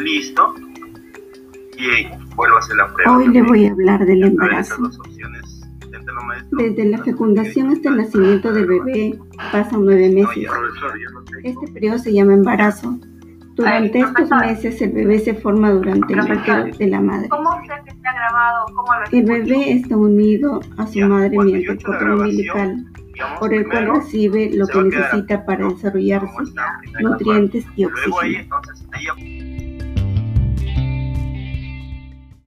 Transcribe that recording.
listo, y vuelvo a hacer la prueba. Hoy le voy a hablar del embarazo. Desde la fecundación hasta el nacimiento del bebé pasan nueve meses. Este periodo se llama embarazo. Durante estos meses el bebé se forma durante el útero de la madre. El bebé está unido a su madre mediante el cordón umbilical, por el cual recibe lo que necesita para desarrollarse, nutrientes y oxígeno.